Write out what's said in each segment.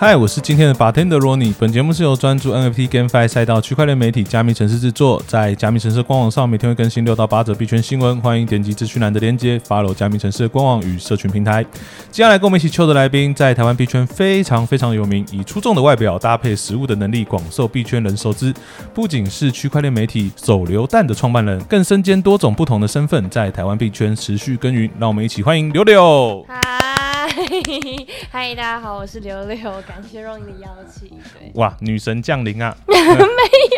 嗨，我是今天的 bartender Ronnie。本节目是由专注 NFT GameFi 赛道区块链媒体加密城市制作，在加密城市官网上每天会更新六到八则币圈新闻，欢迎点击资讯栏的链接，follow 加密城市的官网与社群平台。接下来跟我们一起 Q 的来宾，在台湾币圈非常非常有名，以出众的外表搭配实物的能力，广受币圈人熟知。不仅是区块链媒体手榴弹的创办人，更身兼多种不同的身份，在台湾币圈持续耕耘。让我们一起欢迎柳柳。嗨，大家好，我是刘柳，感谢若你的邀请。对，哇，女神降临啊！没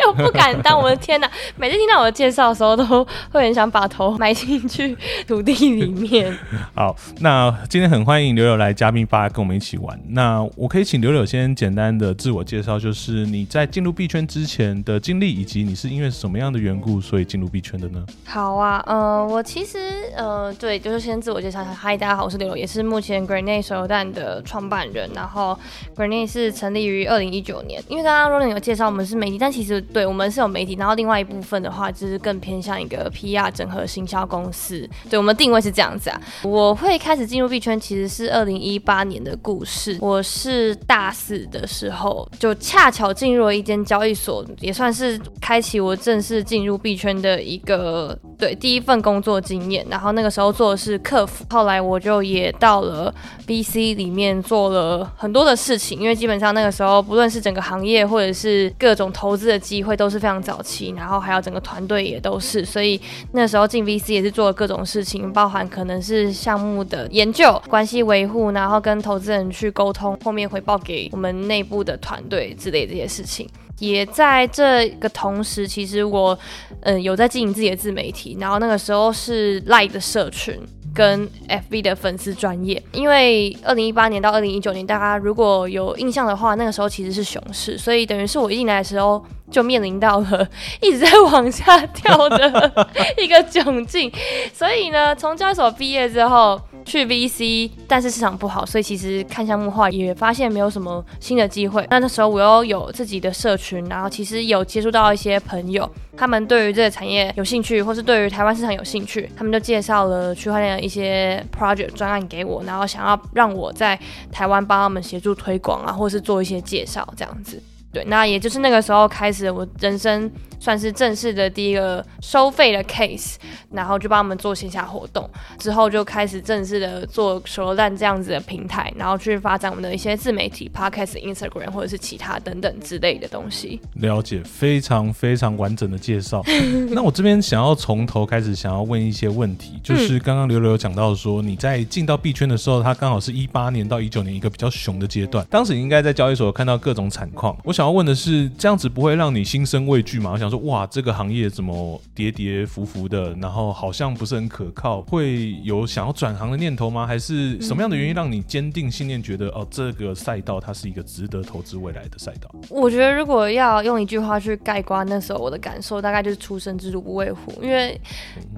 有不敢当，我的天哪！每次听到我的介绍的时候，都会很想把头埋进去土地里面。好，那今天很欢迎刘柳来嘉宾吧，跟我们一起玩。那我可以请刘柳先简单的自我介绍，就是你在进入币圈之前的经历，以及你是因为什么样的缘故所以进入币圈的呢？好啊，呃，我其实呃，对，就是先自我介绍一下。嗨，大家好，我是刘柳，也是目前内手榴弹的创办人。然后 Grenade 是成立于二零一九年，因为刚刚 r o l a n 有介绍我们是媒体，但其实对我们是有媒体，然后另外一部分的话就是更偏向一个 PR 整合行销公司。对我们定位是这样子啊。我会开始进入币圈其实是二零一八年的故事。我是大四的时候就恰巧进入了一间交易所，也算是开启我正式进入币圈的一个对第一份工作经验。然后那个时候做的是客服，后来我就也到了 BC 里面做了很多的事情，因为基本上那个时候不论是整个行业或者是各种投资的机会都是非常早期，然后还有整个团队也都是，所以那时候进 VC 也是做了各种事情，包含可能是项目的研究、关系维护，然后跟投资人去沟通，后面回报给我们内部的团队之类这些事情。也在这个同时，其实我嗯有在经营自己的自媒体，然后那个时候是 Lie 的社群。跟 FB 的粉丝专业，因为二零一八年到二零一九年，大家如果有印象的话，那个时候其实是熊市，所以等于是我进来的时候就面临到了 一直在往下跳的 一个窘境。所以呢，从交易所毕业之后去 VC，但是市场不好，所以其实看项目化也发现没有什么新的机会。那那时候我又有自己的社群，然后其实有接触到一些朋友，他们对于这个产业有兴趣，或是对于台湾市场有兴趣，他们就介绍了区块链的。一些 project 专案给我，然后想要让我在台湾帮他们协助推广啊，或是做一些介绍这样子。对，那也就是那个时候开始，我人生算是正式的第一个收费的 case，然后就帮我们做线下活动，之后就开始正式的做手榴弹这样子的平台，然后去发展我们的一些自媒体 podcast、Instagram 或者是其他等等之类的东西。了解，非常非常完整的介绍。那我这边想要从头开始，想要问一些问题，就是刚刚刘刘有讲到说，你在进到币圈的时候，它刚好是一八年到一九年一个比较熊的阶段，当时应该在交易所看到各种惨况，我想。想要问的是，这样子不会让你心生畏惧吗？我想说，哇，这个行业怎么跌跌伏伏的，然后好像不是很可靠，会有想要转行的念头吗？还是什么样的原因让你坚定信念，觉得哦，这个赛道它是一个值得投资未来的赛道？我觉得如果要用一句话去概括那时候我的感受，大概就是“出生之犊不畏虎”。因为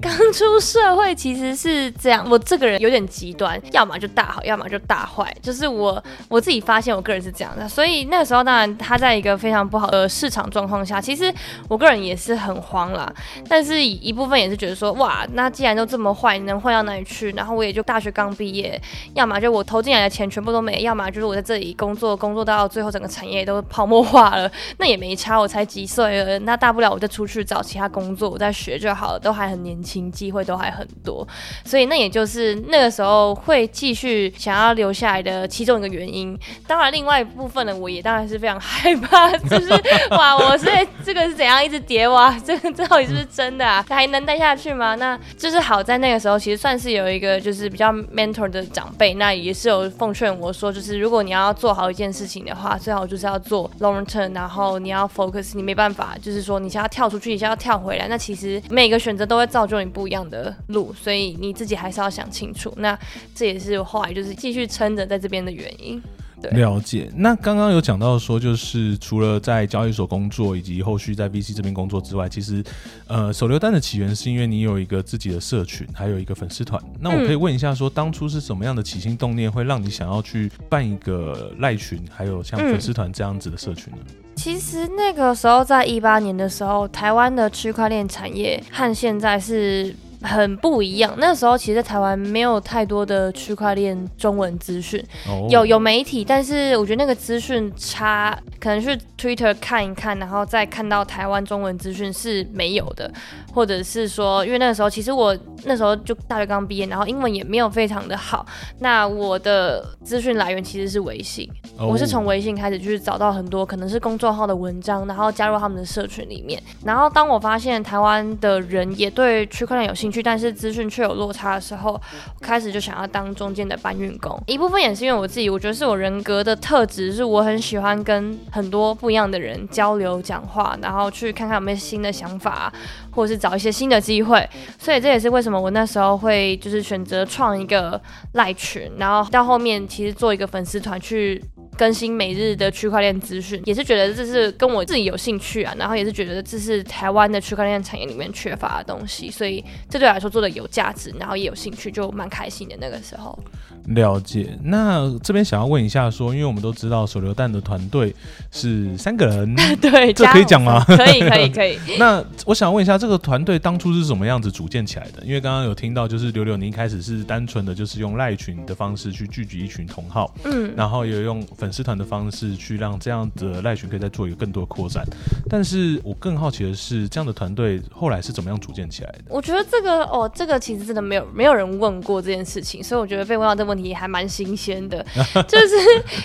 刚出社会其实是这样，我这个人有点极端，要么就大好，要么就大坏，就是我我自己发现我个人是这样的。所以那个时候，当然他在。一个非常不好的市场状况下，其实我个人也是很慌啦。但是一部分也是觉得说，哇，那既然都这么坏，你能坏到哪里去？然后我也就大学刚毕业，要么就我投进来的钱全部都没，要么就是我在这里工作，工作到最后整个产业都泡沫化了，那也没差。我才几岁了，那大不了我就出去找其他工作，我再学就好了，都还很年轻，机会都还很多。所以那也就是那个时候会继续想要留下来的其中一个原因。当然，另外一部分呢，我也当然是非常 害 就是哇，我是这个是怎样一直叠哇？这个到底是不是真的啊？还能待下去吗？那就是好在那个时候，其实算是有一个就是比较 mentor 的长辈，那也是有奉劝我说，就是如果你要做好一件事情的话，最好就是要做 long term，然后你要 focus，你没办法，就是说你想要跳出去，你想要跳回来，那其实每个选择都会造就你不一样的路，所以你自己还是要想清楚。那这也是后来就是继续撑着在这边的原因。对，了解。那刚刚有讲到说，就是除了在交易所工作，以及后续在 VC 这边工作之外，其实呃，手榴弹的起源是因为你有一个自己的社群，还有一个粉丝团。那我可以问一下，说当初是什么样的起心动念，会让你想要去办一个赖群，还有像粉丝团这样子的社群呢？其实那个时候在一八年的时候，台湾的区块链产业和现在是。很不一样。那时候其实台湾没有太多的区块链中文资讯，有有媒体，但是我觉得那个资讯差，可能是 Twitter 看一看，然后再看到台湾中文资讯是没有的，或者是说，因为那个时候其实我那时候就大学刚毕业，然后英文也没有非常的好，那我的资讯来源其实是微信，我是从微信开始去找到很多可能是公众号的文章，然后加入他们的社群里面，然后当我发现台湾的人也对区块链有兴趣。但是资讯却有落差的时候，开始就想要当中间的搬运工。一部分也是因为我自己，我觉得是我人格的特质，是我很喜欢跟很多不一样的人交流、讲话，然后去看看有没有新的想法，或者是找一些新的机会。所以这也是为什么我那时候会就是选择创一个赖群，然后到后面其实做一个粉丝团去。更新每日的区块链资讯，也是觉得这是跟我自己有兴趣啊，然后也是觉得这是台湾的区块链产业里面缺乏的东西，所以这对我来说做的有价值，然后也有兴趣，就蛮开心的那个时候。了解，那这边想要问一下，说，因为我们都知道手榴弹的团队是三个人，对，这可以讲吗？可以，可以，可以。那我想问一下，这个团队当初是什么样子组建起来的？因为刚刚有听到，就是柳柳，你一开始是单纯的就是用赖群的方式去聚集一群同好，嗯，然后也用粉丝团的方式去让这样的赖群可以再做一个更多的扩展。但是我更好奇的是，这样的团队后来是怎么样组建起来的？我觉得这个哦，这个其实真的没有没有人问过这件事情，所以我觉得被问到这个问题还蛮新鲜的，就是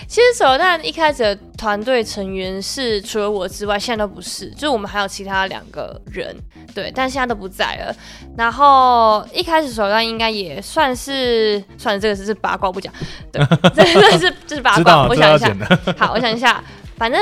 其实手榴弹一开始的团队成员是除了我之外，现在都不是，就是我们还有其他两个人，对，但现在都不在了。然后一开始手榴弹应该也算是，算了，这个是是八卦不讲，对，这是这是八卦，我想一下，好，我想一下。反正，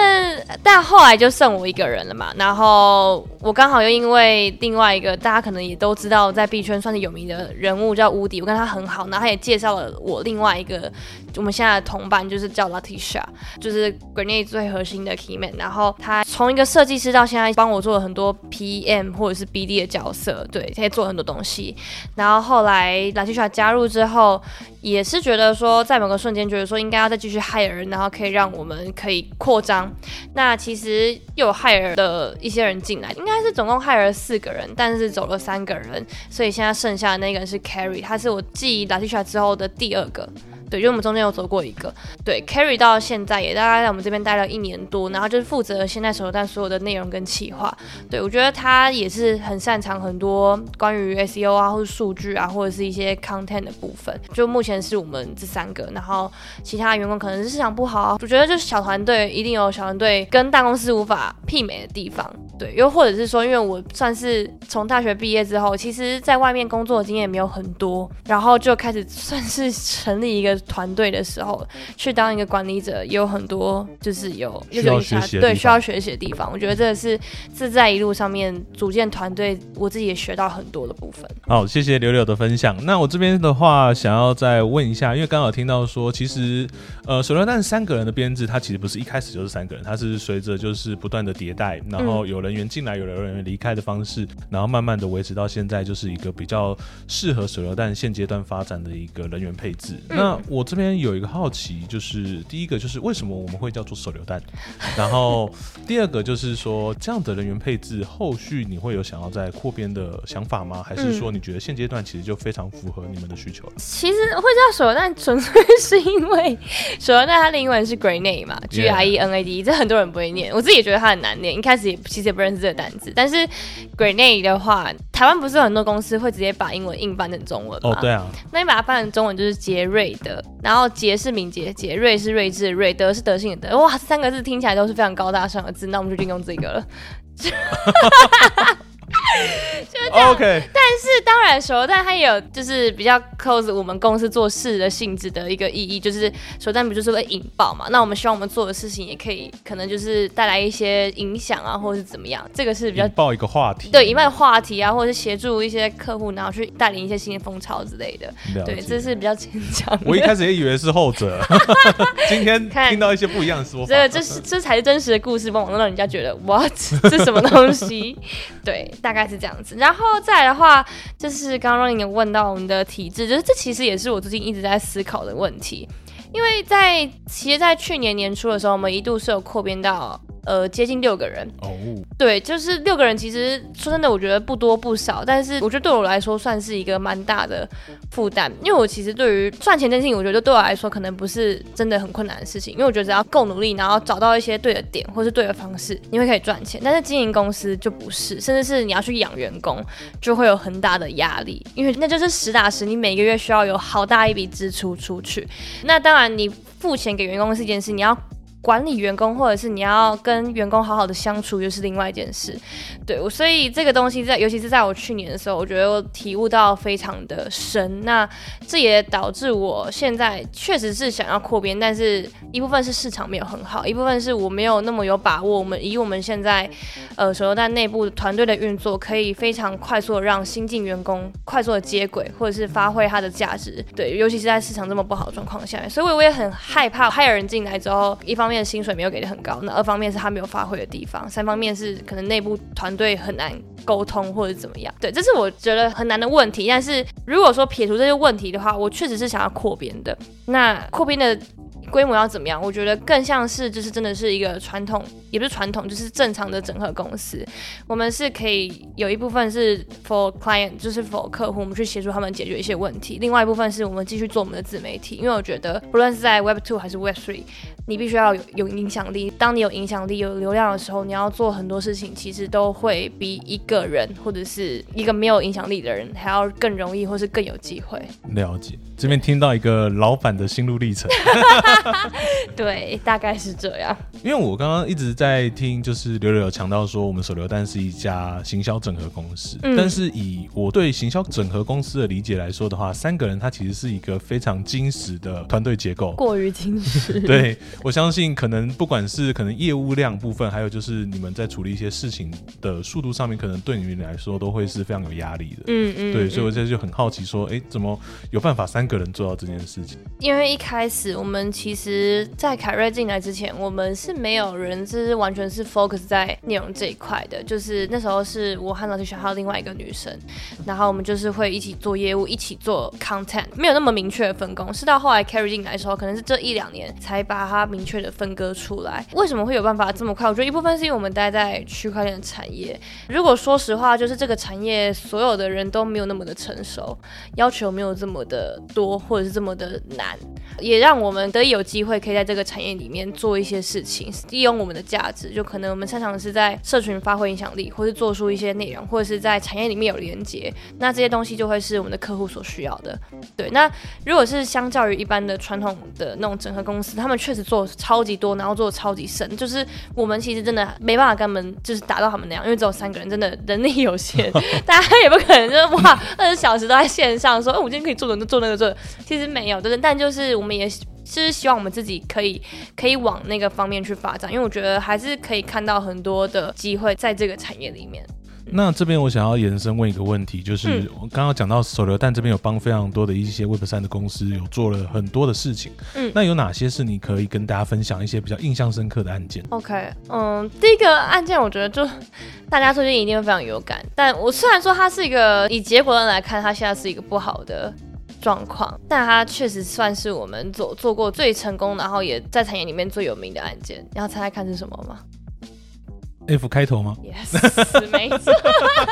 但后来就剩我一个人了嘛。然后我刚好又因为另外一个大家可能也都知道，在币圈算是有名的人物叫乌迪，我跟他很好，然后他也介绍了我另外一个我们现在的同伴，就是叫 Latisha，就是 Grenade 最核心的 Keyman。然后他从一个设计师到现在帮我做了很多 PM 或者是 BD 的角色，对，他也做了很多东西。然后后来 Latisha 加入之后。也是觉得说，在某个瞬间觉得说应该要再继续害人然后可以让我们可以扩张。那其实又有害人的一些人进来，应该是总共害了四个人，但是走了三个人，所以现在剩下的那个人是 Carry，他是我继 Latisha 之后的第二个。对，因为我们中间有走过一个，对，carry 到现在也大概在我们这边待了一年多，然后就是负责现在手榴弹所有的内容跟企划。对我觉得他也是很擅长很多关于 SEO 啊，或者数据啊，或者是一些 content 的部分。就目前是我们这三个，然后其他员工可能是市场不好啊，我觉得就是小团队一定有小团队跟大公司无法媲美的地方。对，又或者是说，因为我算是从大学毕业之后，其实在外面工作的经验没有很多，然后就开始算是成立一个团队的时候，去当一个管理者，也有很多就是有需要学习对需要学习的地方。我觉得这个是自在一路上面组建团队，我自己也学到很多的部分。好，谢谢柳柳的分享。那我这边的话，想要再问一下，因为刚好听到说，其实呃，手榴弹三个人的编制，它其实不是一开始就是三个人，它是随着就是不断的迭代，然后有了。人员进来，有人员离开的方式，然后慢慢的维持到现在，就是一个比较适合手榴弹现阶段发展的一个人员配置。那我这边有一个好奇，就是第一个就是为什么我们会叫做手榴弹？然后第二个就是说，这样的人员配置，后续你会有想要再扩编的想法吗？还是说你觉得现阶段其实就非常符合你们的需求了？其实会叫手榴弹，纯粹是因为手榴弹它的英文是 grenade 嘛，G R E N A D，这很多人不会念，我自己也觉得它很难念，一开始也其实也。不认识这个单词，但是 grenade 的话，台湾不是有很多公司会直接把英文硬翻成中文吗？哦，对啊。那你把它翻成中文就是杰瑞的，然后杰是敏捷杰，瑞是睿智的瑞，德是德性的德。哇，三个字听起来都是非常高大上的字，那我们就运用这个了。就这样。OK，但是当然，手榴弹它也有就是比较 close 我们公司做事的性质的一个意义，就是手榴弹不就是会引爆嘛？那我们希望我们做的事情也可以可能就是带来一些影响啊，或者是怎么样，这个是比较引爆一个话题，对引爆话题啊，或者是协助一些客户，然后去带领一些新的风潮之类的。对，这是比较牵强。我一开始也以为是后者，今天看听到一些不一样的说法。这个这是这才是真实的故事，往往让人家觉得 what 这什么东西？对，大概是这样子。然后再来的话，就是刚刚 r o n 问到我们的体质，就是这其实也是我最近一直在思考的问题。因为在其实，在去年年初的时候，我们一度是有扩编到呃接近六个人，哦，对，就是六个人，其实说真的，我觉得不多不少，但是我觉得对我来说算是一个蛮大的负担，因为我其实对于赚钱这件事情，我觉得对我来说可能不是真的很困难的事情，因为我觉得只要够努力，然后找到一些对的点或是对的方式，你会可以赚钱。但是经营公司就不是，甚至是你要去养员工，就会有很大的压力，因为那就是实打实，你每个月需要有好大一笔支出出去。那当然，你付钱给员工是一件事，你要。管理员工，或者是你要跟员工好好的相处，又是另外一件事。对，我所以这个东西在，尤其是在我去年的时候，我觉得我体悟到非常的深。那这也导致我现在确实是想要扩编，但是一部分是市场没有很好，一部分是我没有那么有把握。我们以我们现在呃手榴弹内部团队的运作，可以非常快速的让新进员工快速的接轨，或者是发挥它的价值。对，尤其是在市场这么不好的状况下，所以我也很害怕，派人进来之后，一方面薪水没有给的很高，那二方面是他没有发挥的地方，三方面是可能内部团队很难沟通或者怎么样。对，这是我觉得很难的问题。但是如果说撇除这些问题的话，我确实是想要扩编的。那扩编的。规模要怎么样？我觉得更像是就是真的是一个传统，也不是传统，就是正常的整合公司。我们是可以有一部分是 for client，就是 for 客户，我们去协助他们解决一些问题。另外一部分是我们继续做我们的自媒体，因为我觉得不论是在 Web Two 还是 Web Three，你必须要有有影响力。当你有影响力、有流量的时候，你要做很多事情，其实都会比一个人或者是一个没有影响力的人还要更容易，或是更有机会。了解，这边听到一个老板的心路历程。对，大概是这样。因为我刚刚一直在听，就是刘柳有强调说，我们手榴弹是一家行销整合公司。嗯但是以我对行销整合公司的理解来说的话，三个人他其实是一个非常精实的团队结构。过于精实。对我相信，可能不管是可能业务量部分，还有就是你们在处理一些事情的速度上面，可能对你们来说都会是非常有压力的。嗯嗯，对，所以我现在就很好奇，说，哎，怎么有办法三个人做到这件事情？因为一开始我们其其实，在凯瑞进来之前，我们是没有人是完全是 focus 在内容这一块的，就是那时候是我和老师学还有另外一个女生，然后我们就是会一起做业务，一起做 content，没有那么明确的分工。是到后来 Carry 进来的时候，可能是这一两年才把它明确的分割出来。为什么会有办法这么快？我觉得一部分是因为我们待在区块链的产业。如果说实话，就是这个产业所有的人都没有那么的成熟，要求没有这么的多，或者是这么的难，也让我们得以有机会可以在这个产业里面做一些事情，利用我们的价值。就可能我们擅长的是在社群发挥影响力，或是做出一些内容，或者是在产业里面有连接，那这些东西就会是我们的客户所需要的。对，那如果是相较于一般的传统的那种整合公司，他们确实做超级多，然后做得超级深，就是我们其实真的没办法跟他们就是达到他们那样，因为只有三个人，真的人力有限，大家也不可能就是哇二十小时都在线上说，哎、我今天可以做的做那个做，其实没有，就是但就是我们也。就是希望我们自己可以可以往那个方面去发展，因为我觉得还是可以看到很多的机会在这个产业里面。那这边我想要延伸问一个问题，就是嗯我刚刚讲到手榴弹这边有帮非常多的一些 Web 三的公司有做了很多的事情，嗯那有哪些是你可以跟大家分享一些比较印象深刻的案件？OK，嗯，第一个案件我觉得就大家最近一定会非常有感，但我虽然说它是一个以结果论来看，它现在是一个不好的状况，但它确实算是我们做做过最成功，然后也在产业里面最有名的案件。你要猜猜看是什么吗 F 开头吗？？Yes，没错，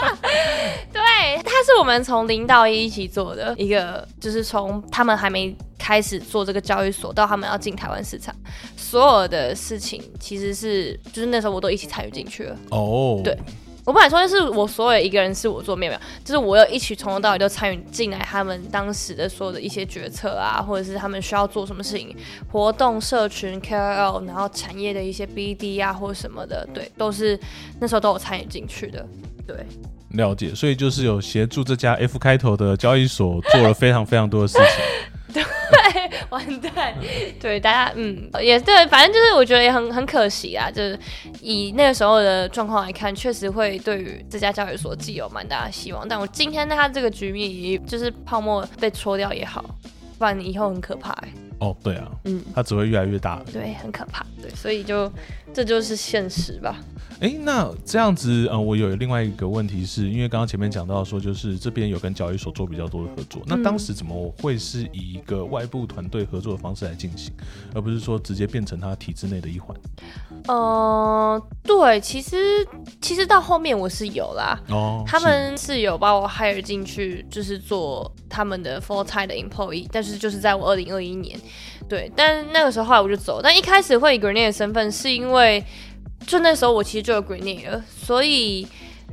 对，它是我们从零到一一起做的一个，就是从他们还没开始做这个交易所到他们要进台湾市场，所有的事情其实是就是那时候我都一起参与进去了。哦，对我不敢说就是我所有一个人是我做，没有没有，就是我有一起从头到尾都参与进来，他们当时的所有的一些决策啊，或者是他们需要做什么事情，活动、社群、KOL，然后产业的一些 BD 啊或者什么的，对，都是那时候都有参与进去的。对，了解，所以就是有协助这家 F 开头的交易所做了非常非常多的事情。对，完蛋，对大家，嗯，也对，反正就是我觉得也很很可惜啊，就是以那个时候的状况来看，确实会对于这家交易所寄有蛮大的希望。但我今天他这个局面，就是泡沫被戳掉也好，不然以后很可怕、欸。哦，对啊，嗯，它只会越来越大。对，很可怕。对，所以就这就是现实吧。哎，那这样子，呃，我有另外一个问题是，因为刚刚前面讲到说，就是这边有跟交易所做比较多的合作，那当时怎么会是以一个外部团队合作的方式来进行，而不是说直接变成他体制内的一环？呃，对，其实其实到后面我是有啦，哦，他们是有把我 hire 进去，就是做他们的 full time 的 employee，但是就是在我二零二一年，对，但那个时候后来我就走，但一开始会以 grenade 的身份是因为。就那时候我其实就有 Grenade 了，所以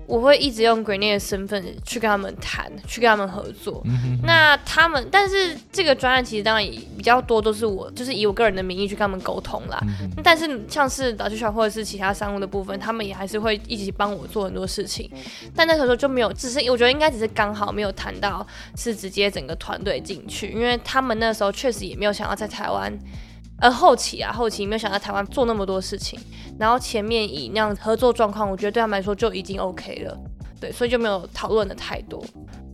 我会一直用 Grenade 的身份去跟他们谈，去跟他们合作。那他们，但是这个专案其实当然也比较多，都是我就是以我个人的名义去跟他们沟通啦。但是像是导剧团或者是其他商务的部分，他们也还是会一起帮我做很多事情。但那时候就没有，只是我觉得应该只是刚好没有谈到是直接整个团队进去，因为他们那时候确实也没有想要在台湾。而，后期啊，后期没有想到台湾做那么多事情，然后前面以那样合作状况，我觉得对他们来说就已经 OK 了，对，所以就没有讨论的太多。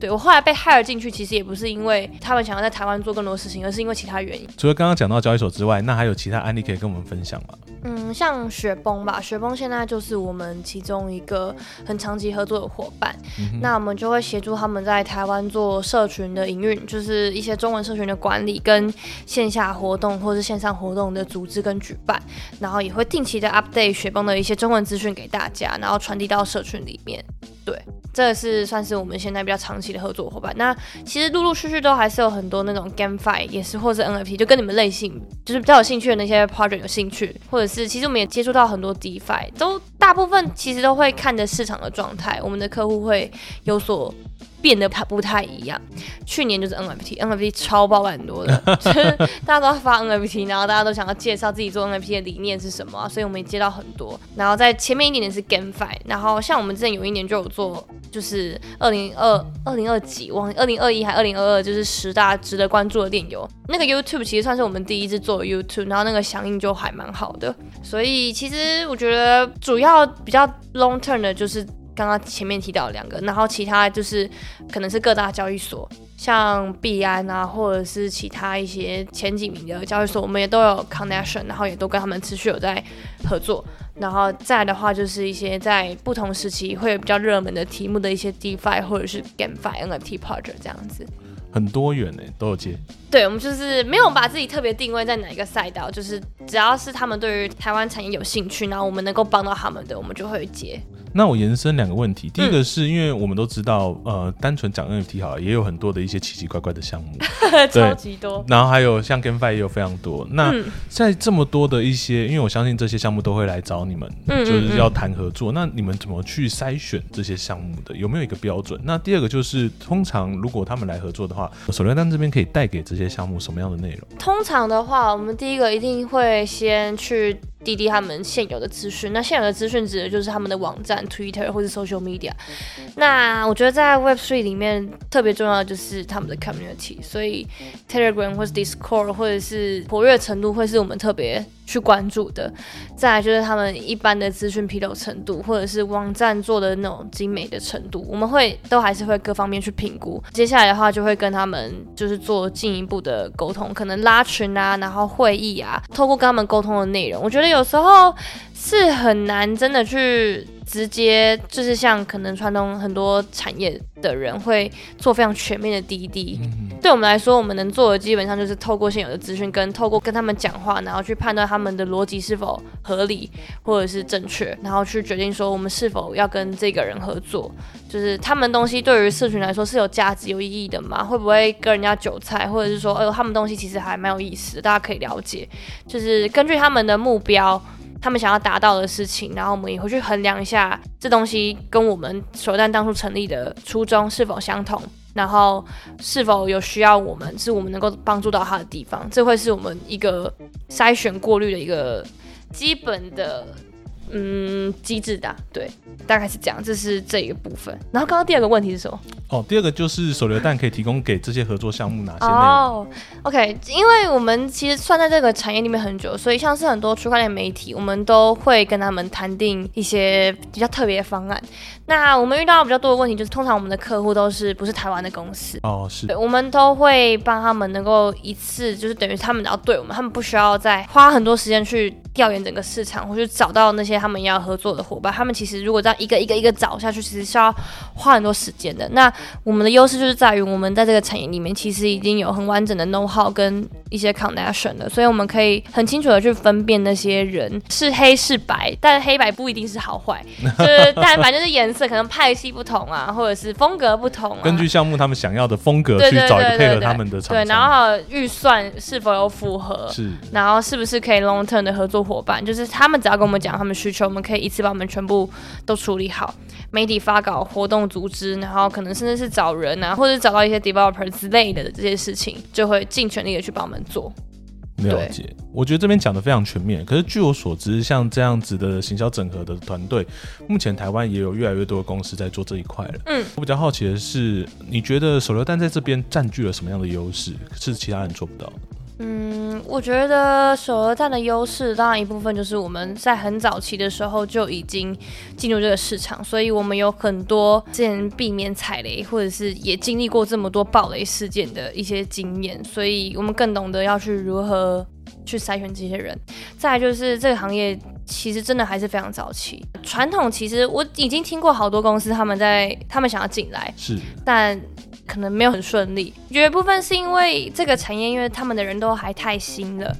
对我后来被 hire 进去，其实也不是因为他们想要在台湾做更多事情，而是因为其他原因。除了刚刚讲到交易所之外，那还有其他案例可以跟我们分享吗？嗯，像雪崩吧，雪崩现在就是我们其中一个很长期合作的伙伴。那我们就会协助他们在台湾做社群的营运，就是一些中文社群的管理，跟线下活动或是线上活动的组织跟举办，然后也会定期的 update 雪崩的一些中文资讯给大家，然后传递到社群里面。对，这是算是我们现在比较长期的合作伙伴。那其实陆陆续续都还是有很多那种 GameFi，也是或是 NFT，就跟你们类型就是比较有兴趣的那些 project 有兴趣，或者是其实我们也接触到很多 DeFi，都大部分其实都会看着市场的状态，我们的客户会有所。变得它不太一样。去年就是 NFT，NFT 超爆很多的，大家都要发 NFT，然后大家都想要介绍自己做 NFT 的理念是什么，所以我们也接到很多。然后在前面一点点是 GameFi，然后像我们之前有一年就有做，就是二零二二零二几，忘二零二一还二零二二，就是十大值得关注的电游。那个 YouTube 其实算是我们第一次做 YouTube，然后那个响应就还蛮好的。所以其实我觉得主要比较 long term 的就是。刚刚前面提到两个，然后其他就是可能是各大交易所，像币安啊，或者是其他一些前几名的交易所，我们也都有 connection，然后也都跟他们持续有在合作。然后再的话，就是一些在不同时期会有比较热门的题目的一些 DeFi 或者是 GameFi NFT project 这样子。很多元呢，都有接。对，我们就是没有把自己特别定位在哪一个赛道，就是只要是他们对于台湾产业有兴趣，然后我们能够帮到他们的，我们就会接。那我延伸两个问题，第一个是因为我们都知道，呃，单纯讲 NFT 好，也有很多的一些奇奇怪怪的项目，超级多。然后还有像 GameFi 也有非常多。那在这么多的一些，因为我相信这些项目都会来找你们，就是要谈合作。那你们怎么去筛选这些项目的？有没有一个标准？那第二个就是，通常如果他们来合作的话，手榴弹这边可以带给这些项目什么样的内容？通常的话，我们第一个一定会先去。滴滴他们现有的资讯，那现有的资讯指的就是他们的网站、Twitter 或者 Social Media。那我觉得在 Web3 里面特别重要的就是他们的 Community，所以 Telegram 或者 Discord 或者是活跃程度会是我们特别去关注的。再来就是他们一般的资讯披露程度，或者是网站做的那种精美的程度，我们会都还是会各方面去评估。接下来的话就会跟他们就是做进一步的沟通，可能拉群啊，然后会议啊，透过跟他们沟通的内容，我觉得。有时候是很难真的去直接，就是像可能传统很多产业的人会做非常全面的滴滴。对我们来说，我们能做的基本上就是透过现有的资讯，跟透过跟他们讲话，然后去判断他们的逻辑是否合理或者是正确，然后去决定说我们是否要跟这个人合作。就是他们东西对于社群来说是有价值、有意义的吗？会不会跟人家韭菜，或者是说，哎呦，他们东西其实还蛮有意思的，大家可以了解。就是根据他们的目标。他们想要达到的事情，然后我们也会去衡量一下这东西跟我们手段当初成立的初衷是否相同，然后是否有需要我们是我们能够帮助到他的地方，这会是我们一个筛选过滤的一个基本的嗯机制的，对，大概是这样，这是这一个部分。然后刚刚第二个问题是什么？哦，第二个就是手榴弹可以提供给这些合作项目哪些内容？哦，OK，因为我们其实算在这个产业里面很久，所以像是很多区块链媒体，我们都会跟他们谈定一些比较特别的方案。那我们遇到比较多的问题，就是通常我们的客户都是不是台湾的公司，哦，是对，我们都会帮他们能够一次，就是等于他们只要对我们，他们不需要再花很多时间去调研整个市场，或去找到那些他们要合作的伙伴。他们其实如果这样一个一个一个找下去，其实是要花很多时间的。那我们的优势就是在于我们在这个产业里面，其实已经有很完整的 know how 跟一些 connection 了，所以我们可以很清楚的去分辨那些人是黑是白，但黑白不一定是好坏，就是但反正就是颜色可能派系不同啊，或者是风格不同啊，根据项目他们想要的风格去找一个配合他们的厂对，然后预算是否有符合，是然后是不是可以 long term 的合作伙伴，就是他们只要跟我们讲他们需求，我们可以一次把我们全部都处理好。媒体发稿、活动组织，然后可能甚至是找人啊，或者找到一些 developer 之类的这些事情，就会尽全力的去帮我们做。了解，我觉得这边讲的非常全面。可是据我所知，像这样子的行销整合的团队，目前台湾也有越来越多的公司在做这一块了。嗯，我比较好奇的是，你觉得手榴弹在这边占据了什么样的优势，是其他人做不到的？嗯，我觉得首尔站的优势，当然一部分就是我们在很早期的时候就已经进入这个市场，所以我们有很多之前避免踩雷，或者是也经历过这么多暴雷事件的一些经验，所以我们更懂得要去如何去筛选这些人。再来就是这个行业其实真的还是非常早期，传统其实我已经听过好多公司他们在他们想要进来，是但可能没有很顺利。有一部分是因为这个产业，因为他们的人都还太新了。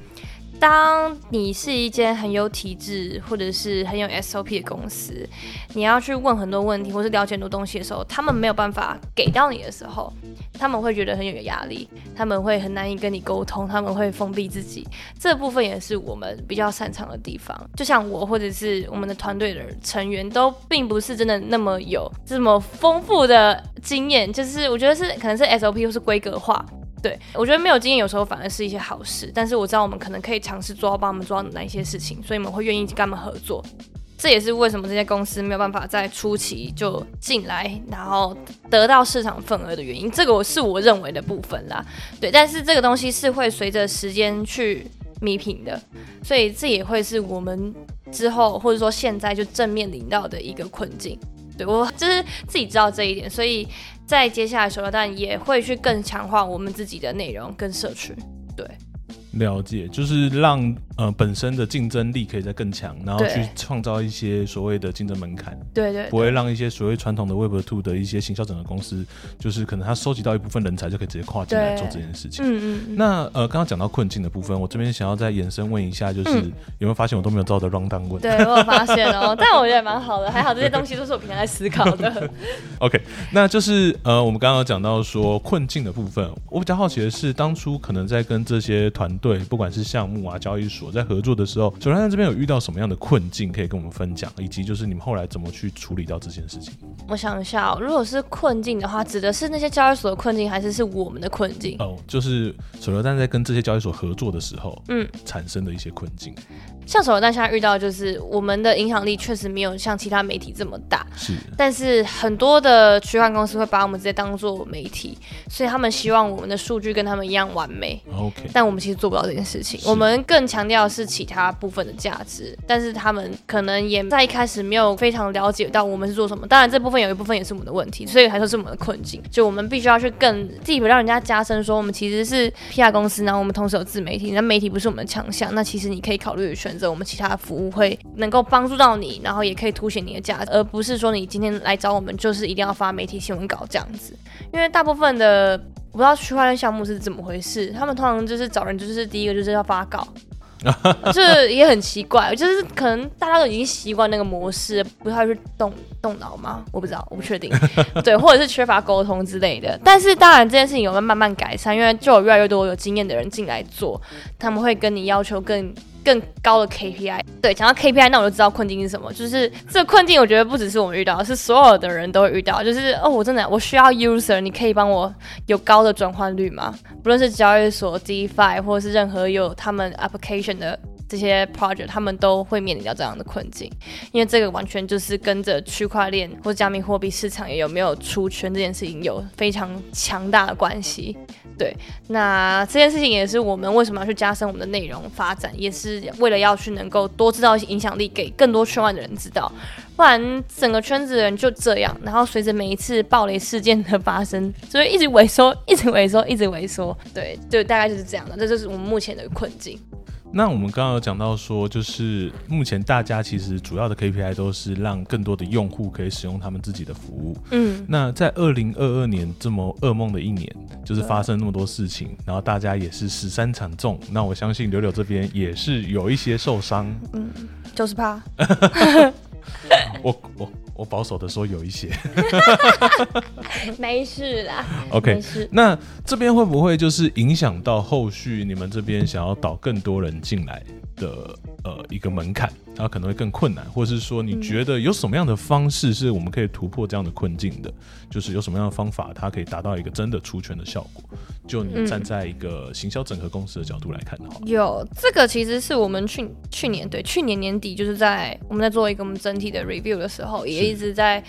当你是一间很有体制或者是很有 SOP 的公司，你要去问很多问题或是了解很多东西的时候，他们没有办法给到你的时候，他们会觉得很有压力，他们会很难以跟你沟通，他们会封闭自己。这部分也是我们比较擅长的地方。就像我或者是我们的团队的成员，都并不是真的那么有这么丰富的经验，就是我觉得是可能是 SOP 或是规格化。对，我觉得没有经验有时候反而是一些好事，但是我知道我们可能可以尝试做到帮我们做到哪一些事情，所以我们会愿意跟他们合作。这也是为什么这些公司没有办法在初期就进来，然后得到市场份额的原因。这个我是我认为的部分啦。对，但是这个东西是会随着时间去弥平的，所以这也会是我们之后或者说现在就正面临到的一个困境。对我就是自己知道这一点，所以在接下来手榴弹也会去更强化我们自己的内容跟社群。对，了解，就是让呃本身的竞争力可以再更强，然后去创造一些所谓的竞争门槛，对对不会让一些所谓传统的 Web Two 的一些行销整合公司，就是可能他收集到一部分人才就可以直接跨进来做这件事情。嗯嗯嗯。那呃，刚刚讲到困境的部分，我这边想要再延伸问一下，就是、嗯有没有发现我都没有照着 round down 问？对，我有发现哦，但我觉得蛮好的，还好这些东西都是我平常在思考的。OK，那就是呃，我们刚刚有讲到说困境的部分，我比较好奇的是，当初可能在跟这些团队，不管是项目啊、交易所，在合作的时候，手上这边有遇到什么样的困境可以跟我们分享，以及就是你们后来怎么去处理到这件事情？我想一下、哦，如果是困境的话，指的是那些交易所的困境，还是是我们的困境？哦，就是手榴弹在跟这些交易所合作的时候，嗯，产生的一些困境像手榴弹现在遇到就是我们的影响力确实没有像其他媒体这么大，是但是很多的区块链公司会把我们直接当做媒体，所以他们希望我们的数据跟他们一样完美。OK，但我们其实做不到这件事情，我们更强调的是其他部分的价值，但是他们可能也在一开始没有非常了解到我们是做什么。当然，这部分有一部分也是我们的问题，所以还说是我们的困境。就我们必须要去更 deep 让人家加深说，我们其实是 PR 公司，然后我们同时有自媒体，那媒体不是我们的强项，那其实你可以考虑选择我们其他的服务，会能够帮助到你，然后也可以凸显你的价值，而不是说你今天来找我们就是一定要发媒体新闻稿这样子。因为大部分的我不知道区块链项目是怎么回事，他们通常就是找人，就是第一个就是要发稿，这也很奇怪，就是可能大家都已经习惯那个模式，不太去动动脑吗？我不知道，我不确定，对，或者是缺乏沟通之类的。但是当然这件事情有慢慢改善，因为就有越来越多有经验的人进来做，他们会跟你要求更。更高的 KPI，对，讲到 KPI，那我就知道困境是什么。就是这个困境，我觉得不只是我们遇到，是所有的人都会遇到。就是哦，我真的我需要 user，你可以帮我有高的转换率吗？不论是交易所、DeFi，或者是任何有他们 application 的这些 project，他们都会面临到这样的困境，因为这个完全就是跟着区块链或加密货币市场也有没有出圈这件事情有非常强大的关系。对，那这件事情也是我们为什么要去加深我们的内容发展，也是为了要去能够多制造一些影响力，给更多圈外的人知道。不然整个圈子的人就这样，然后随着每一次暴雷事件的发生，所以一直萎缩，一直萎缩，一直萎缩。对，就大概就是这样的，这就是我们目前的困境。那我们刚刚有讲到说，就是目前大家其实主要的 KPI 都是让更多的用户可以使用他们自己的服务。嗯，那在二零二二年这么噩梦的一年，就是发生那么多事情，然后大家也是十三惨重。那我相信柳柳这边也是有一些受伤。嗯，就是怕。我我。我保守的说有一些，没事啦。OK，那这边会不会就是影响到后续你们这边想要导更多人进来的呃一个门槛？它可能会更困难，或者是说你觉得有什么样的方式是我们可以突破这样的困境的？就是有什么样的方法，它可以达到一个真的出圈的效果？就你站在一个行销整合公司的角度来看的话，有这个其实是我们去去年对去年年底就是在我们在做一个我们整体的 review 的时候，也一直在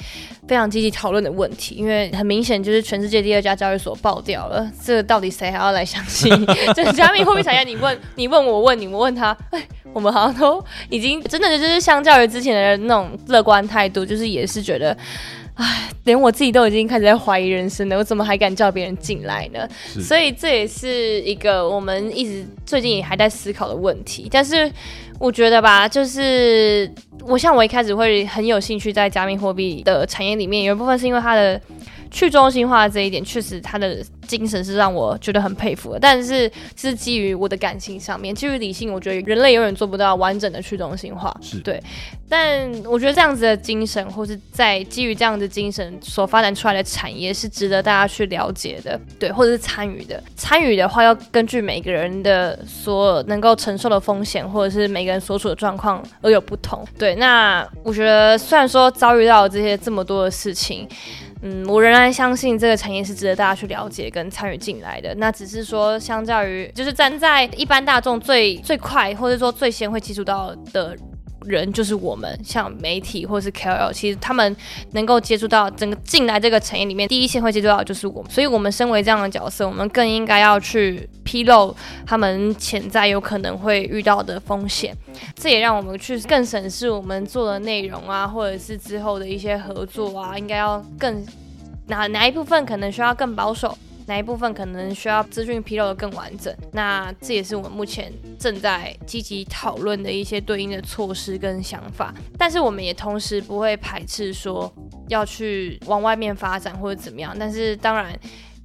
非常积极讨论的问题，因为很明显就是全世界第二家交易所爆掉了，这个到底谁还要来相信？这 加密货币产业，你问你问我问你我问他，哎，我们好像都已经真。真的就是相较于之前的那种乐观态度，就是也是觉得，唉，连我自己都已经开始在怀疑人生了，我怎么还敢叫别人进来呢？所以这也是一个我们一直最近也还在思考的问题。但是我觉得吧，就是我像我一开始会很有兴趣在加密货币的产业里面，有一部分是因为它的。去中心化这一点，确实他的精神是让我觉得很佩服的。但是是基于我的感情上面，基于理性，我觉得人类永远做不到完整的去中心化。是对，但我觉得这样子的精神，或是在基于这样的精神所发展出来的产业，是值得大家去了解的。对，或者是参与的。参与的话，要根据每个人的所能够承受的风险，或者是每个人所处的状况而有不同。对，那我觉得虽然说遭遇到这些这么多的事情。嗯，我仍然相信这个产业是值得大家去了解跟参与进来的。那只是说，相较于就是站在一般大众最最快或者说最先会接触到的。人就是我们，像媒体或是 KOL，其实他们能够接触到整个进来这个产业里面，第一线会接触到就是我们，所以我们身为这样的角色，我们更应该要去披露他们潜在有可能会遇到的风险，这也让我们去更审视我们做的内容啊，或者是之后的一些合作啊，应该要更哪哪一部分可能需要更保守。哪一部分可能需要资讯披露的更完整？那这也是我们目前正在积极讨论的一些对应的措施跟想法。但是我们也同时不会排斥说要去往外面发展或者怎么样。但是当然。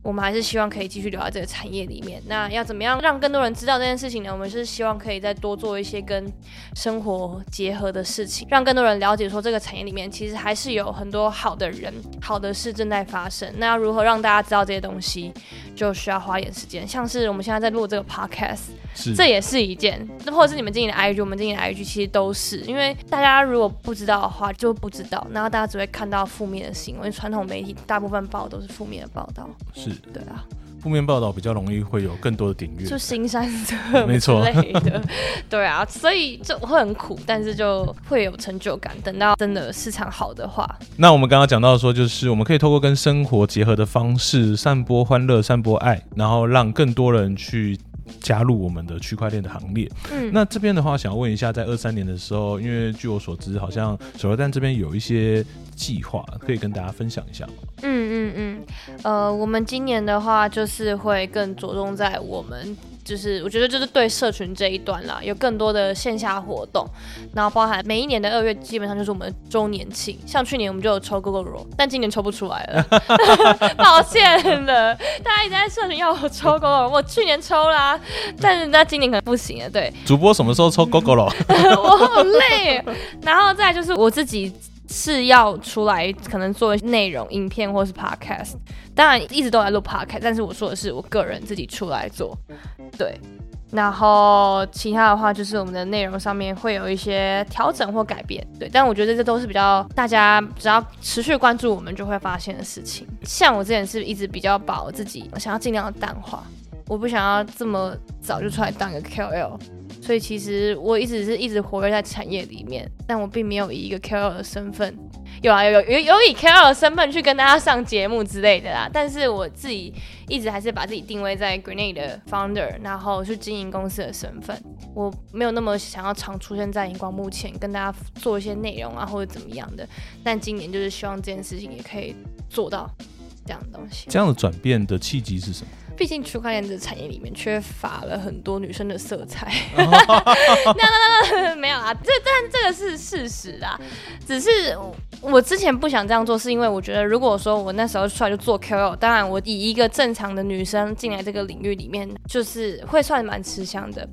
我们还是希望可以继续留在这个产业里面。那要怎么样让更多人知道这件事情呢？我们是希望可以再多做一些跟生活结合的事情，让更多人了解说这个产业里面其实还是有很多好的人、好的事正在发生。那要如何让大家知道这些东西，就需要花点时间。像是我们现在在录这个 podcast，这也是一件，或者是你们经营的 IG，我们经营的 IG，其实都是因为大家如果不知道的话就不知道，然后大家只会看到负面的新闻。传统媒体大部分报都是负面的报道，是。对啊，负面报道比较容易会有更多的订阅，就新山色没错类的，对啊，所以就会很苦，但是就会有成就感。等到真的市场好的话，那我们刚刚讲到说，就是我们可以透过跟生活结合的方式，散播欢乐，散播爱，然后让更多人去。加入我们的区块链的行列。嗯，那这边的话，想要问一下，在二三年的时候，因为据我所知，好像手榴弹这边有一些计划，可以跟大家分享一下吗？嗯嗯嗯，呃，我们今年的话，就是会更着重在我们。就是我觉得就是对社群这一端啦，有更多的线下活动，然后包含每一年的二月基本上就是我们周年庆，像去年我们就有抽 GoGo Roll，但今年抽不出来了，抱歉了，大家一直在社群要我抽 GoGo Roll，我去年抽啦，但是那今年可能不行了，对。主播什么时候抽 GoGo Roll？我好累，然后再就是我自己。是要出来可能做内容、影片或是 podcast，当然一直都在录 podcast，但是我说的是我个人自己出来做，对。然后其他的话就是我们的内容上面会有一些调整或改变，对。但我觉得这都是比较大家只要持续关注我们就会发现的事情。像我之前是一直比较把我自己想要尽量的淡化，我不想要这么早就出来当个 KOL。所以其实我一直是一直活跃在产业里面，但我并没有以一个 KOL 的身份，有啊有有有有以 KOL 的身份去跟大家上节目之类的啦。但是我自己一直还是把自己定位在 Grenade 的 founder，然后去经营公司的身份。我没有那么想要常出现在荧光幕前，跟大家做一些内容啊或者怎么样的。但今年就是希望这件事情也可以做到这样的东西。这样的转变的契机是什么？毕竟区块链的产业里面缺乏了很多女生的色彩，那那那没有啊，这但这个是事实啊，只是我之前不想这样做，是因为我觉得如果说我那时候出来就做 KOL，当然我以一个正常的女生进来这个领域里面，就是会算蛮吃香的，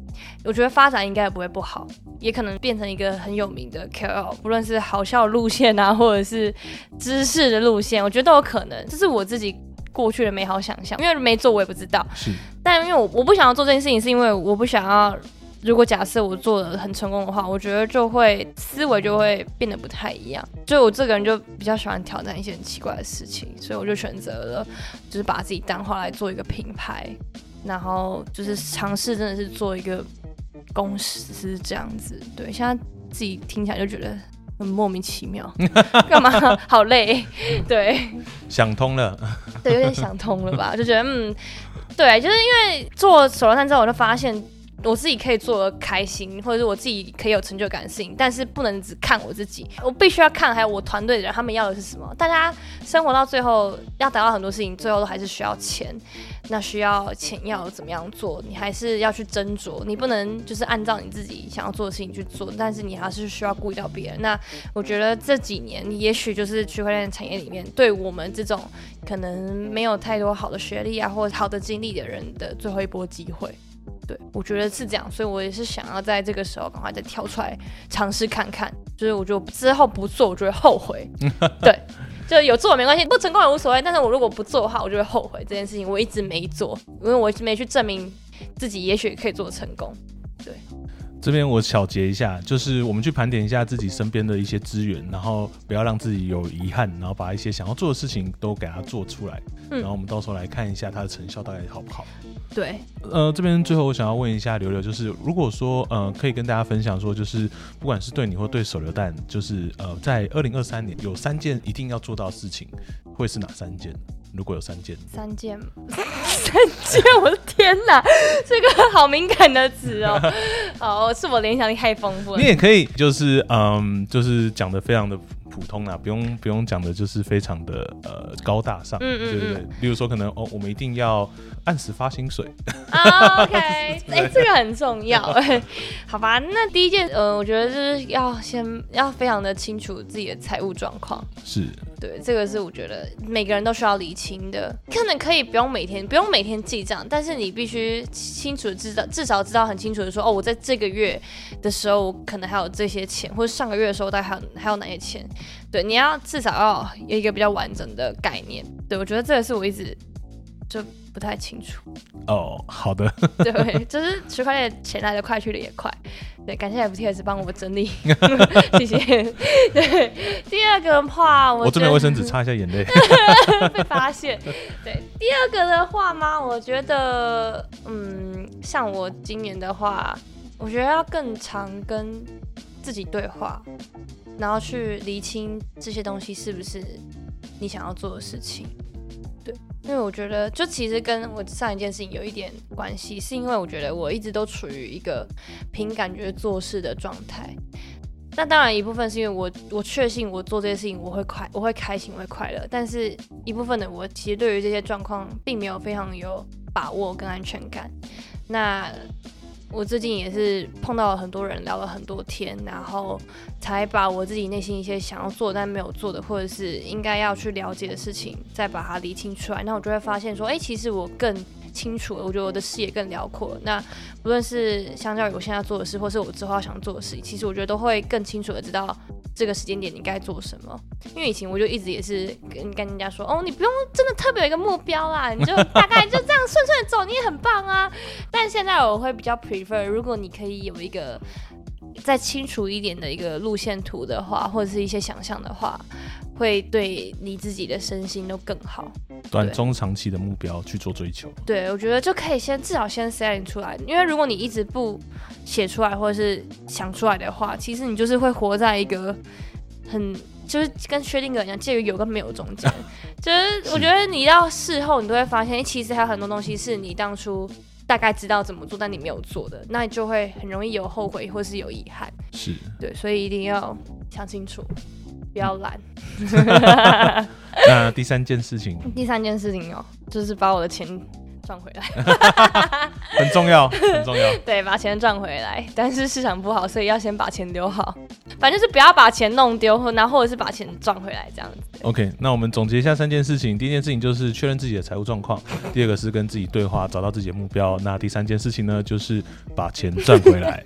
我觉得发展应该也不会不好，也可能变成一个很有名的 KOL，不论是好笑路线啊，或者是知识的路线，我觉得都有可能，这是我自己。过去的美好想象，因为没做我也不知道。是，但因为我我不想要做这件事情，是因为我不想要。如果假设我做的很成功的话，我觉得就会思维就会变得不太一样。就我这个人就比较喜欢挑战一些很奇怪的事情，所以我就选择了就是把自己淡化来做一个品牌，然后就是尝试真的是做一个公司这样子。对，现在自己听起来就觉得。很莫名其妙，干嘛？好累，对，想通了，对，有点想通了吧？就觉得，嗯，对，就是因为做手榴弹之后，我就发现。我自己可以做的开心，或者是我自己可以有成就感的事情，但是不能只看我自己，我必须要看还有我团队的人，他们要的是什么。大家生活到最后要达到很多事情，最后都还是需要钱。那需要钱要怎么样做？你还是要去斟酌，你不能就是按照你自己想要做的事情去做，但是你还是需要顾及到别人。那我觉得这几年，你也许就是区块链产业里面，对我们这种可能没有太多好的学历啊，或者好的经历的人的最后一波机会。对，我觉得是这样，所以我也是想要在这个时候赶快再跳出来尝试看看。就是我觉得之后不做，我就会后悔。对，就有做没关系，不成功也无所谓。但是我如果不做的话，我就会后悔这件事情。我一直没做，因为我一直没去证明自己，也许可以做成功。对。这边我小结一下，就是我们去盘点一下自己身边的一些资源，然后不要让自己有遗憾，然后把一些想要做的事情都给它做出来，然后我们到时候来看一下它的成效大概好不好。对，呃，这边最后我想要问一下刘刘，就是如果说呃可以跟大家分享说，就是不管是对你或对手榴弹，就是呃在二零二三年有三件一定要做到的事情，会是哪三件？如果有三件，三件，三件，我的天哪，这个好敏感的词哦。哦，是我联想力太丰富了。你也可以，就是嗯，就是讲的非常的普通啊，不用不用讲的，就是非常的呃高大上，嗯嗯对对对？例如说，可能哦，我们一定要按时发薪水。OK，哎，这个很重要。好吧，那第一件，呃，我觉得就是要先要非常的清楚自己的财务状况。是。对，这个是我觉得每个人都需要理清的。可能可以不用每天不用每天记账，但是你必须清楚知道，至少知道很清楚的说，哦，我在这个月的时候可能还有这些钱，或者上个月的时候大概还有还有哪些钱。对，你要至少要有一个比较完整的概念。对我觉得这个是我一直就。不太清楚哦，好的，对，就是区块链钱来的快，去的也快，对，感谢 FTS 帮我们整理，谢谢。对，第二个的话，我我这边卫生纸擦一下眼泪，被发现。对，第二个的话吗？我觉得，嗯，像我今年的话，我觉得要更常跟自己对话，然后去厘清这些东西是不是你想要做的事情。对因为我觉得，就其实跟我上一件事情有一点关系，是因为我觉得我一直都处于一个凭感觉做事的状态。那当然一部分是因为我我确信我做这些事情我会快，我会开心，会快乐。但是一部分的我其实对于这些状况并没有非常有把握跟安全感。那我最近也是碰到了很多人，聊了很多天，然后才把我自己内心一些想要做但没有做的，或者是应该要去了解的事情，再把它理清出来。那我就会发现说，哎，其实我更清楚了，我觉得我的视野更辽阔。那不论是相较于我现在做的事，或是我之后要想做的事，其实我觉得都会更清楚的知道。这个时间点你该做什么？因为以前我就一直也是跟跟人家说，哦，你不用真的特别有一个目标啦，你就大概就这样顺顺走，你也很棒啊。但现在我会比较 prefer，如果你可以有一个再清楚一点的一个路线图的话，或者是一些想象的话，会对你自己的身心都更好。短中长期的目标去做追求。对，我觉得就可以先至少先 setting 出来，因为如果你一直不写出来或者是想出来的话，其实你就是会活在一个很就是跟薛定谔一样，介于有跟没有中间。就是我觉得你到事后你都会发现，其实还有很多东西是你当初大概知道怎么做，但你没有做的，那你就会很容易有后悔或是有遗憾。是对，所以一定要想清楚，不要懒。那第三件事情，第三件事情哦，就是把我的钱赚回来，很重要，很重要。对，把钱赚回来。但是市场不好，所以要先把钱留好。反正就是不要把钱弄丢，然后或者是把钱赚回来这样子。OK，那我们总结一下三件事情。第一件事情就是确认自己的财务状况，第二个是跟自己对话，找到自己的目标。那第三件事情呢，就是把钱赚回来。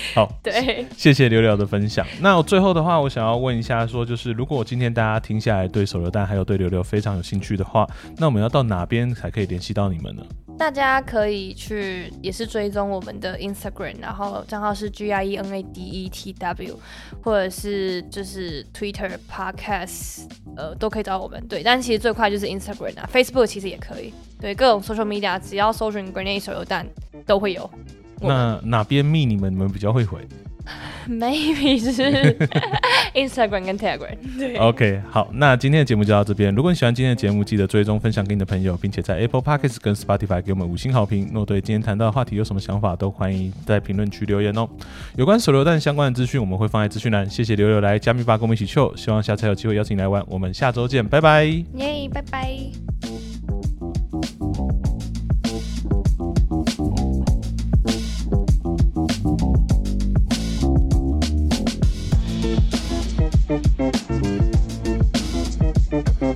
好，对，谢谢刘刘的分享。那我最后的话，我想要问一下，说就是如果今天大家听下来对手榴弹还有对刘刘非常有兴趣的话，那我们要到哪边才可以联系到你们呢？大家可以去也是追踪我们的 Instagram，然后账号是 G I E N A D E T W，或者是就是 Twitter、Podcast，呃，都可以找我们。对，但其实最快就是 Instagram 啊，Facebook 其实也可以。对，各种 social media 只要搜寻 Grenade 手榴弹都会有。那哪边密你们，你们比较会回？Maybe 是 Instagram 跟 Telegram。对，OK，好，那今天的节目就到这边。如果你喜欢今天的节目，记得追踪分享给你的朋友，并且在 Apple Podcasts 跟 Spotify 给我们五星好评。若对今天谈到的话题有什么想法，都欢迎在评论区留言哦。有关手榴弹相关的资讯，我们会放在资讯栏。谢谢刘刘来加密吧，跟我们一起秀。希望下次有机会邀请你来玩。我们下周见，拜拜。耶，拜拜。Mm-hmm.